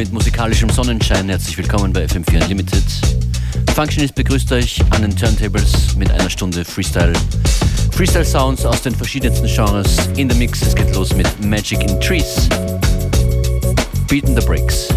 mit musikalischem Sonnenschein. Herzlich willkommen bei FM4 Unlimited. Functionist begrüßt euch an den Turntables mit einer Stunde Freestyle. Freestyle Sounds aus den verschiedensten Genres in der Mix. Es geht los mit Magic in Trees. Beaten the Bricks.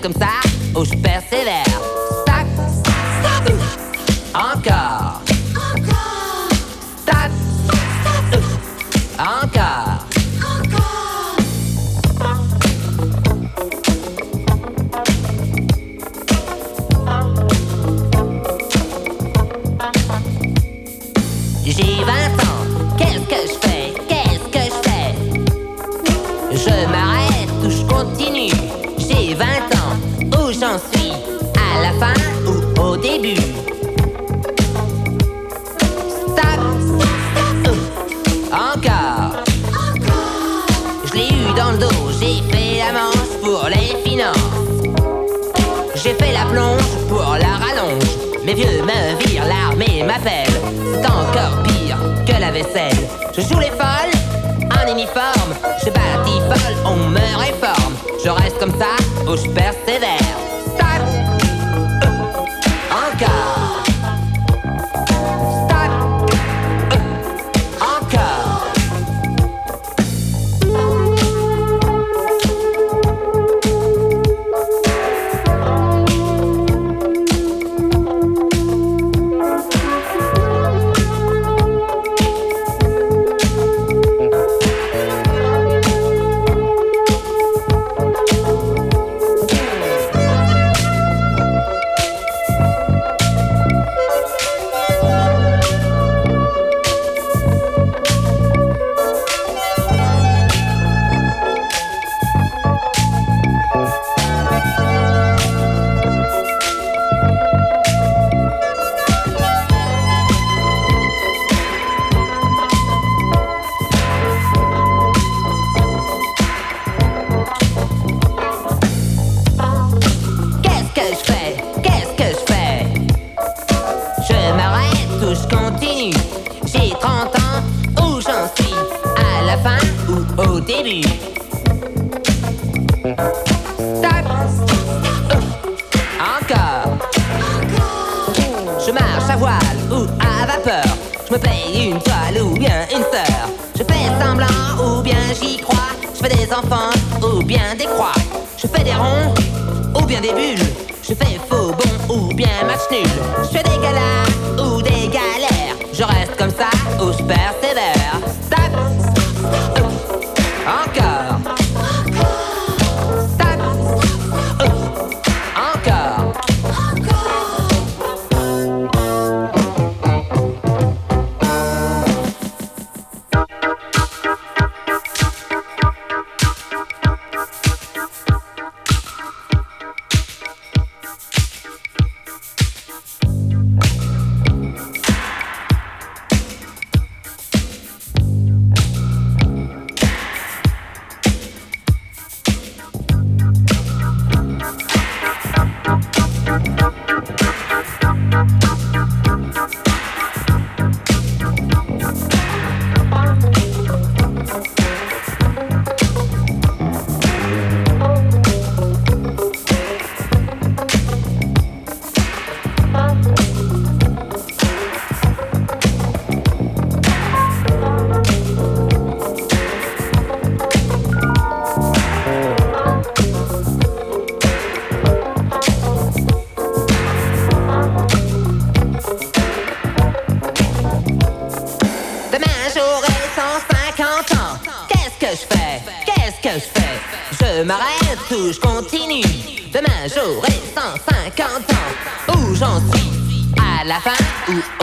circumcised. Encore, je l'ai eu dans le dos. J'ai fait la manche pour les finances. J'ai fait la plonge pour la rallonge. Mes vieux meuvirs, l'armée m'appelle. C'est encore pire que la vaisselle. Je joue les folles en uniforme. Je bats y folle on me réforme. Je reste comme ça ou je persévère. je continue. J'ai 30 ans, où j'en suis, à la fin ou au début. Tac. Encore. Je marche à voile ou à vapeur. Je me paye une toile ou bien une sœur. Je fais semblant ou bien j'y crois. Je fais des enfants ou bien des croix. Je fais des ronds ou bien des bulles. Je fais faux bon ou bien match nul. Je fais des galas. os je continue. Demain, j'aurai 150 ans. Où j'en suis? À la fin ou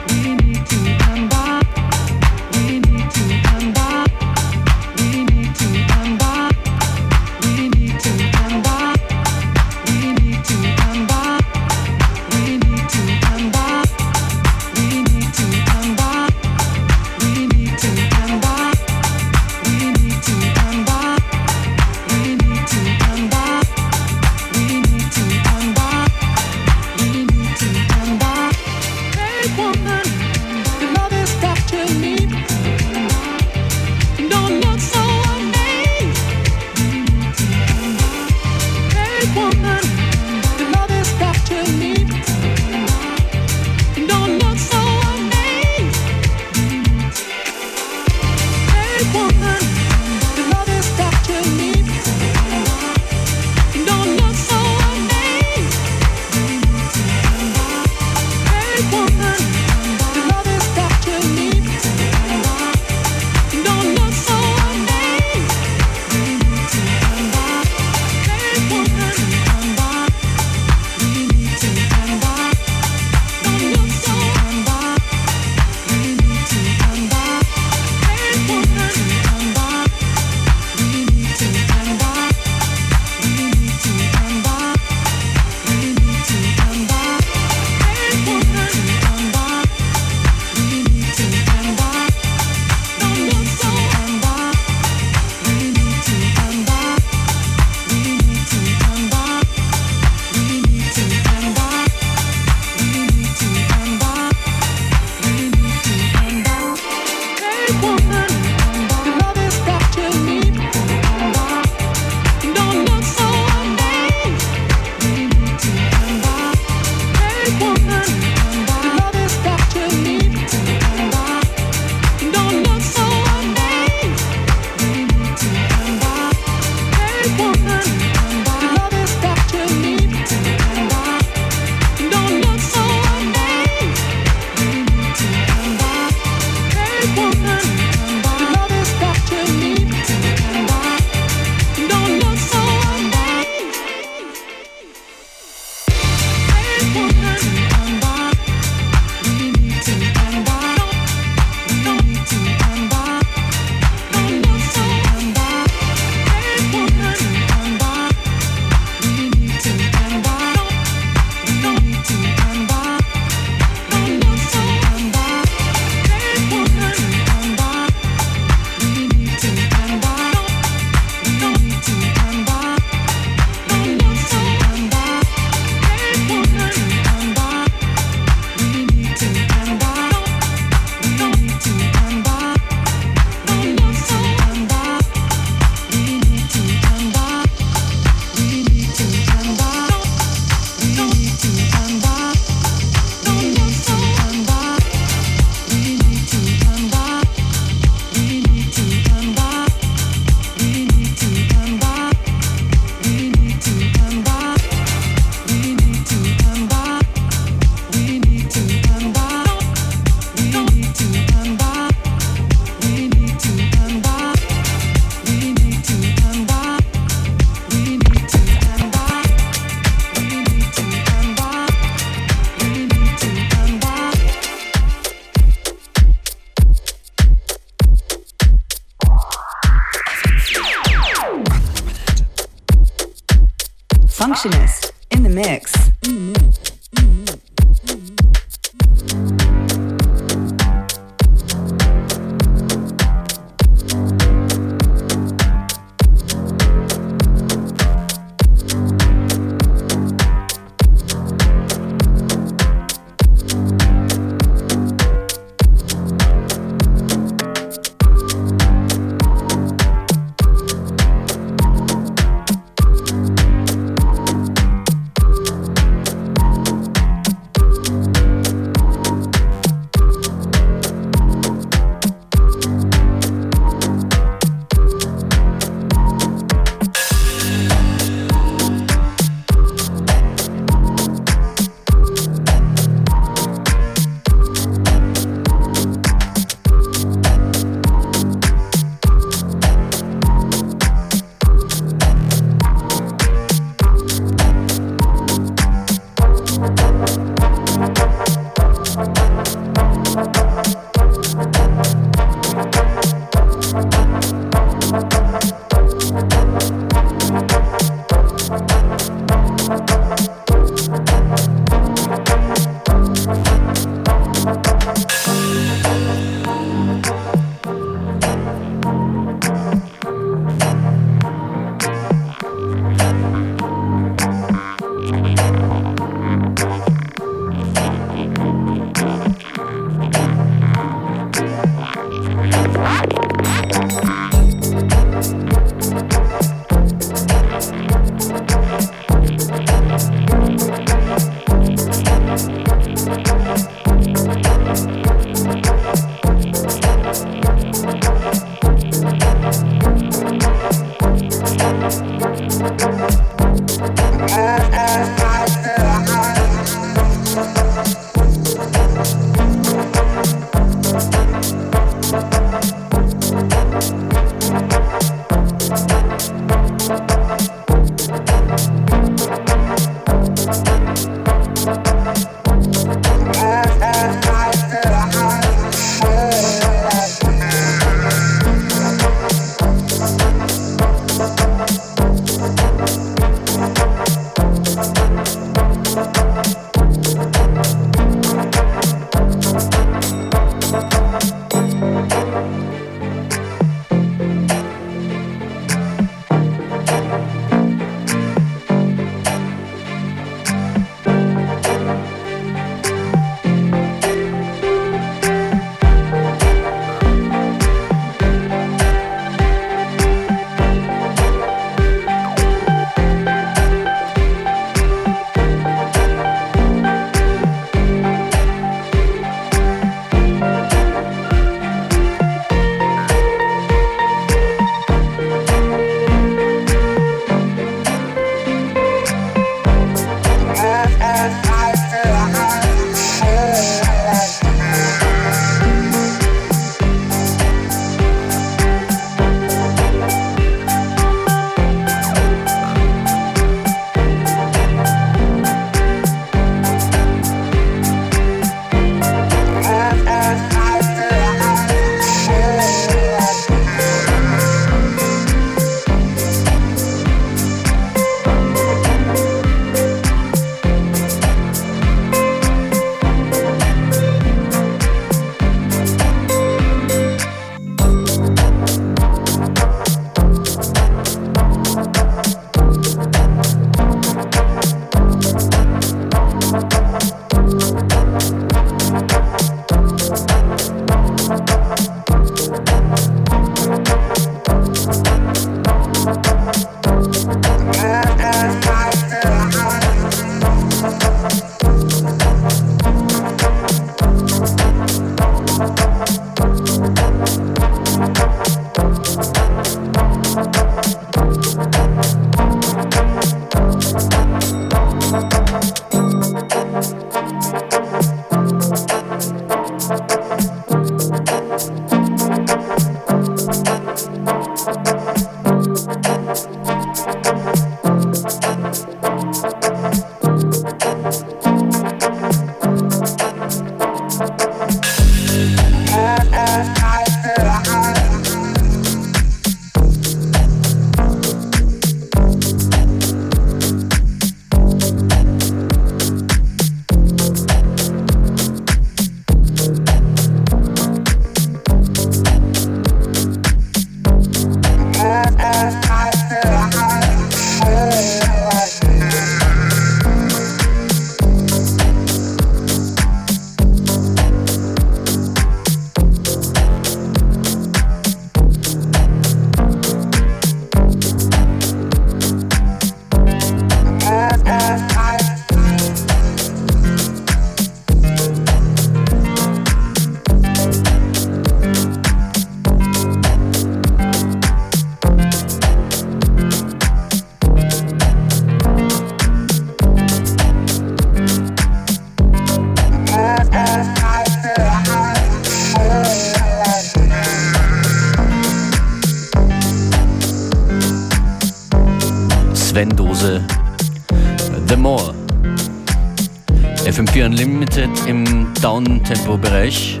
im Down-Tempo-Bereich.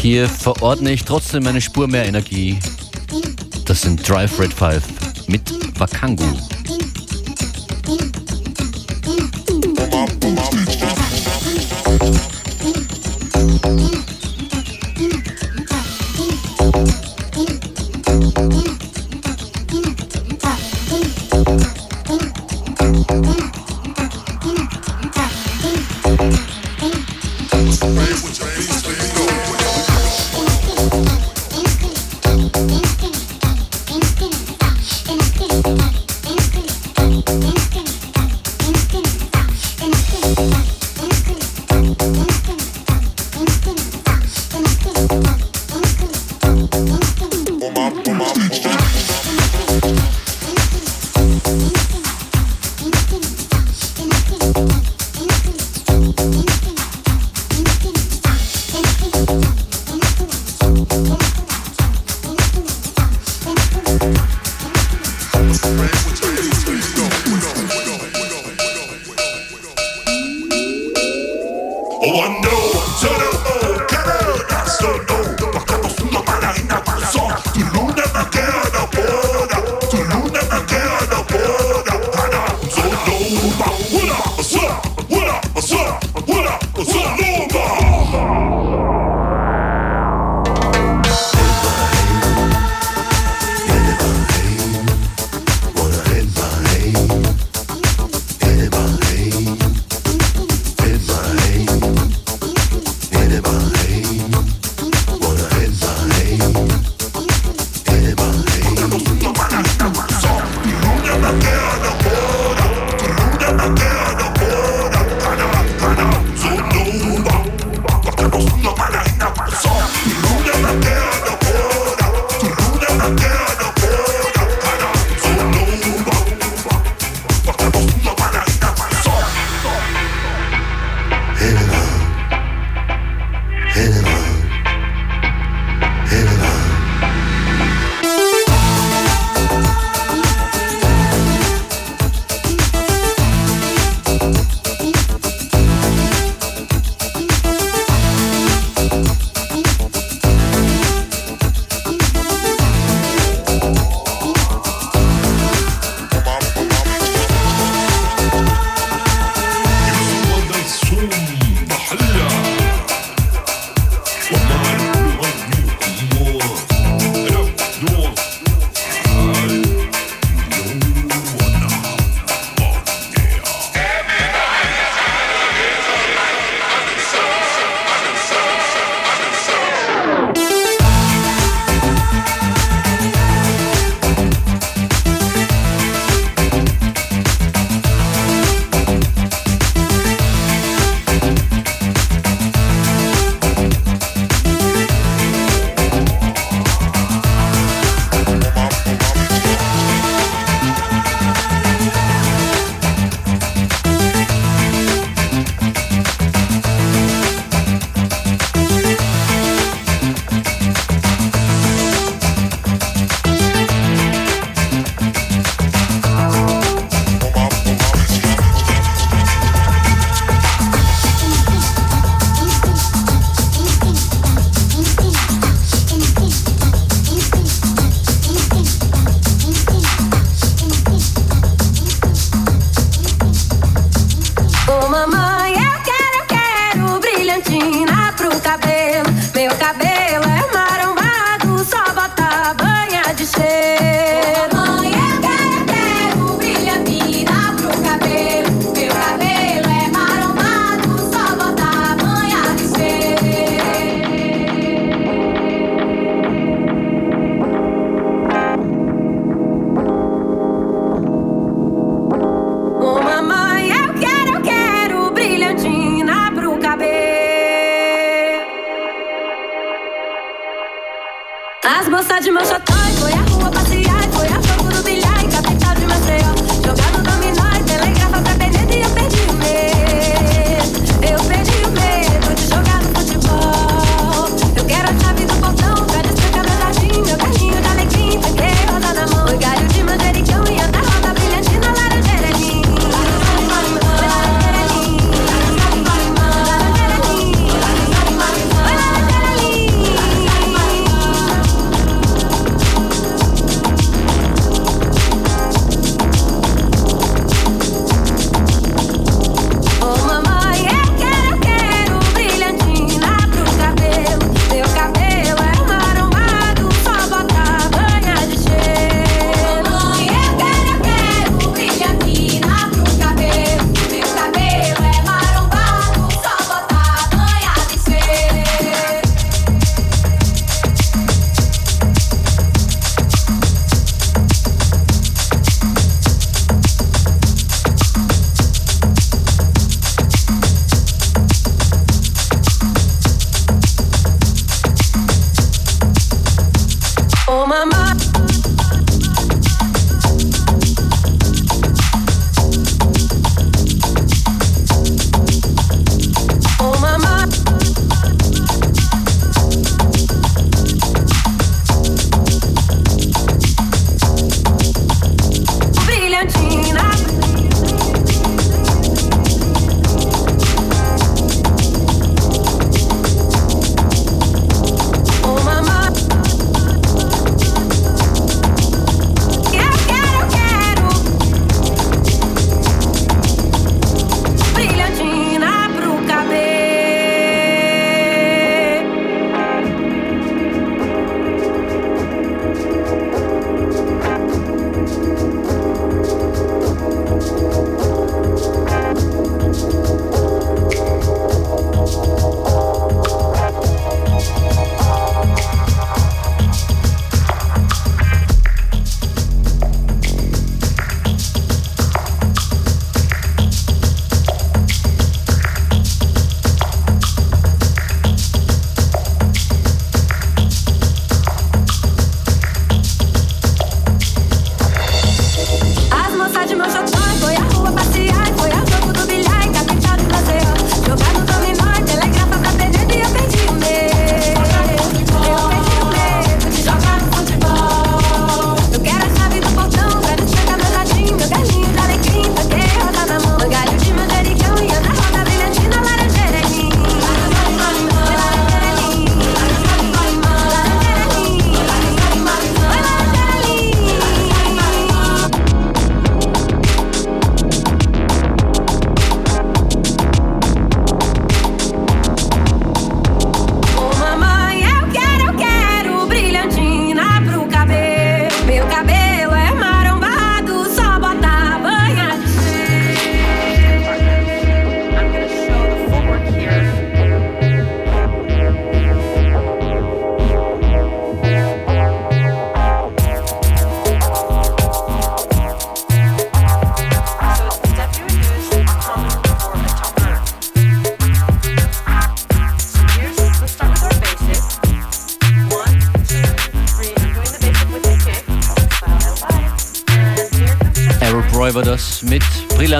Hier verordne ich trotzdem eine Spur mehr Energie. Das sind Drive Red 5 mit Wakangu.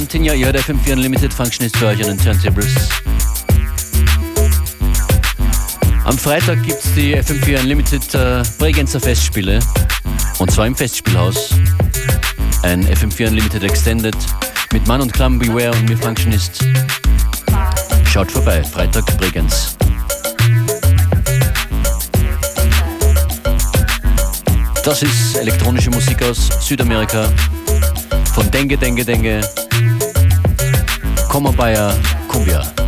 Brillantinia, ihr hört FM4 Unlimited Function ist für euch an den Turntables. Am Freitag gibt es die FM4 Unlimited äh, Bregenzer Festspiele. Und zwar im Festspielhaus. Ein FM4 Unlimited Extended mit Mann und Klamm Beware und mir Functionist. Schaut vorbei, Freitag Bregenz. Das ist elektronische Musik aus Südamerika. Von Dengue, Dengue, Dengue Como Bayer Cumbia.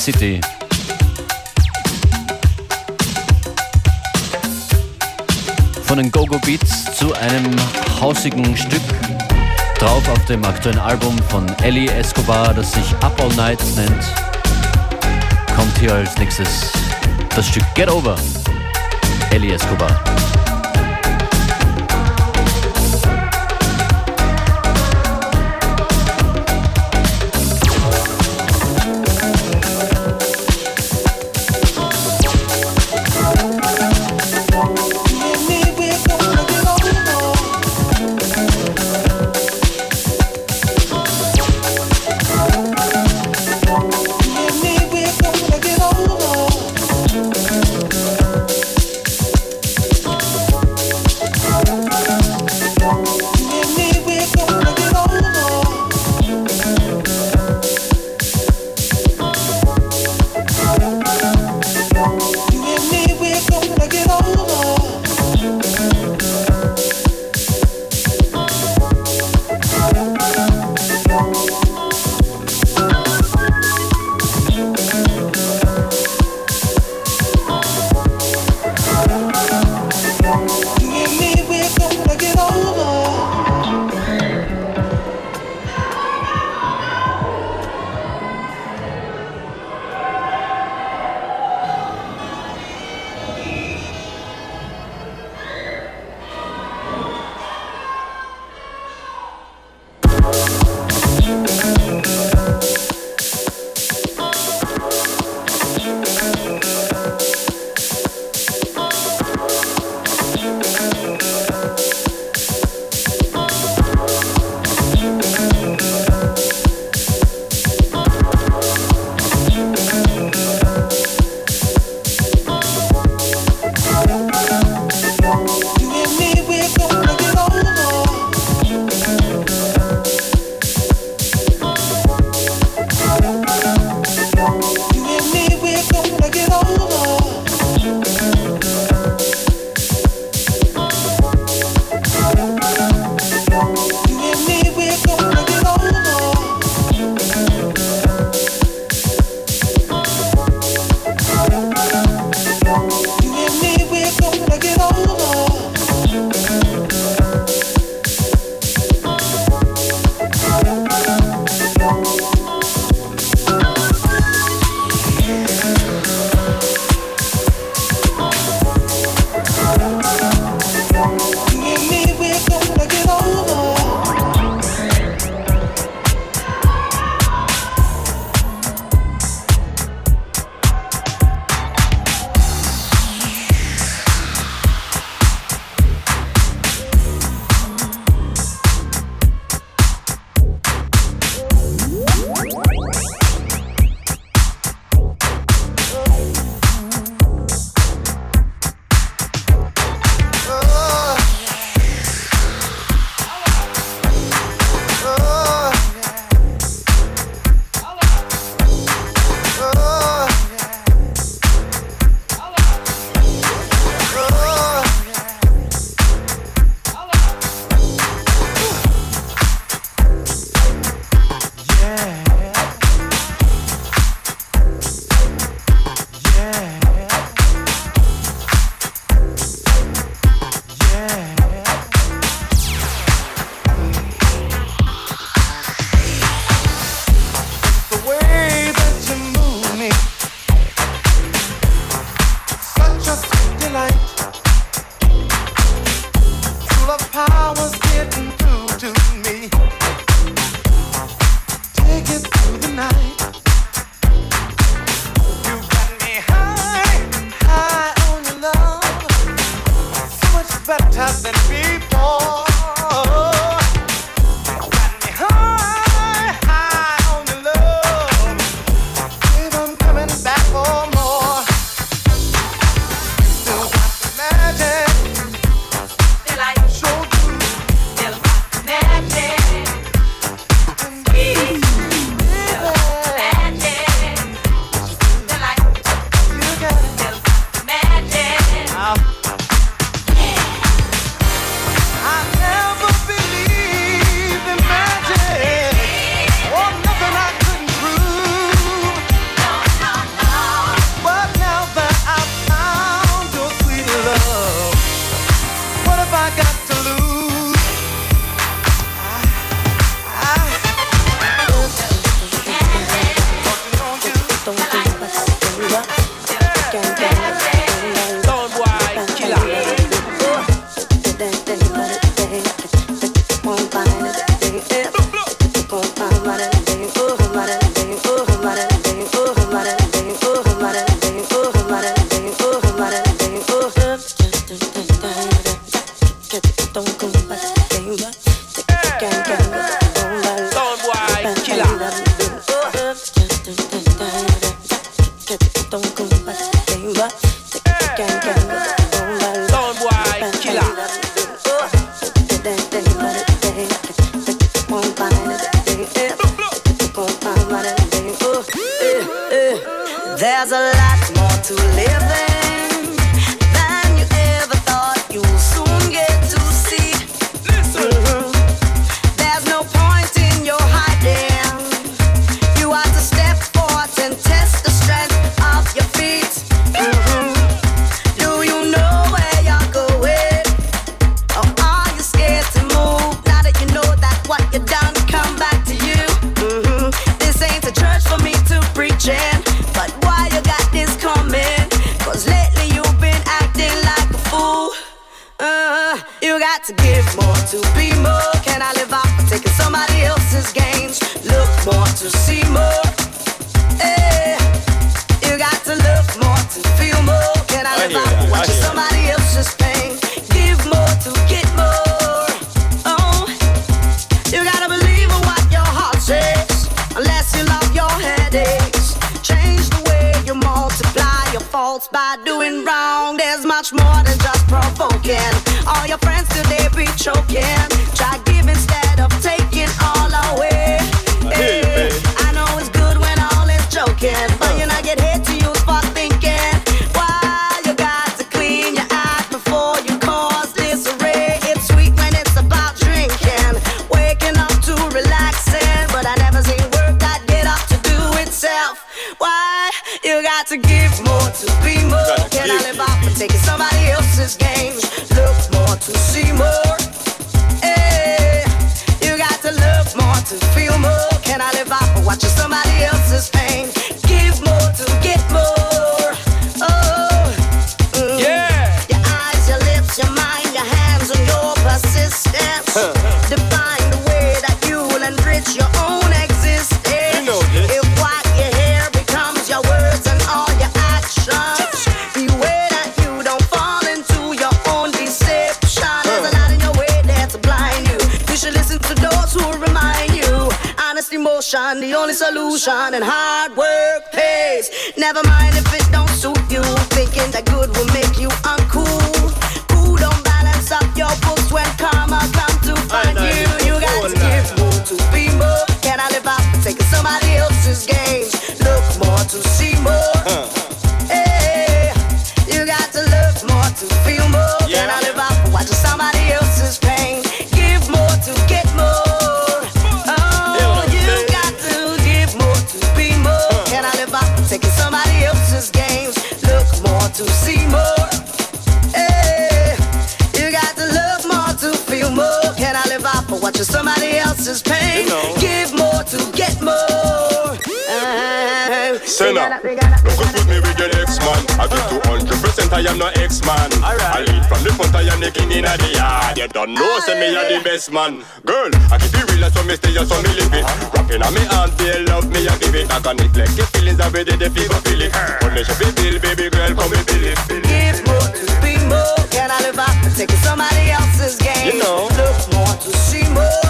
City. Von den Go-Go Beats zu einem hausigen Stück drauf auf dem aktuellen Album von Ellie Escobar, das sich Up All Night nennt, kommt hier als nächstes das Stück Get Over, Ellie Escobar. friends today be choking. shining high. Senna, don't confuse me with your ex-man. I do 200%, I am no ex-man. I lead from the front, I am the king in the yard. You don't know, say me are the best man. Girl, I keep it real, so me stay, so me live it. Rapping on me hand, feel love me, I give it. I can neglect your feelings, I ready, the feel feel it. Only she feel, baby girl, come and feel it. Give more to be more. Can I live up and take somebody else's game? You know. Look more to see more.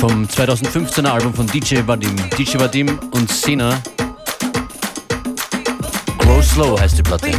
vom 2015er Album von DJ Vadim. DJ Vadim und Sina. Grow Slow heißt die Platte.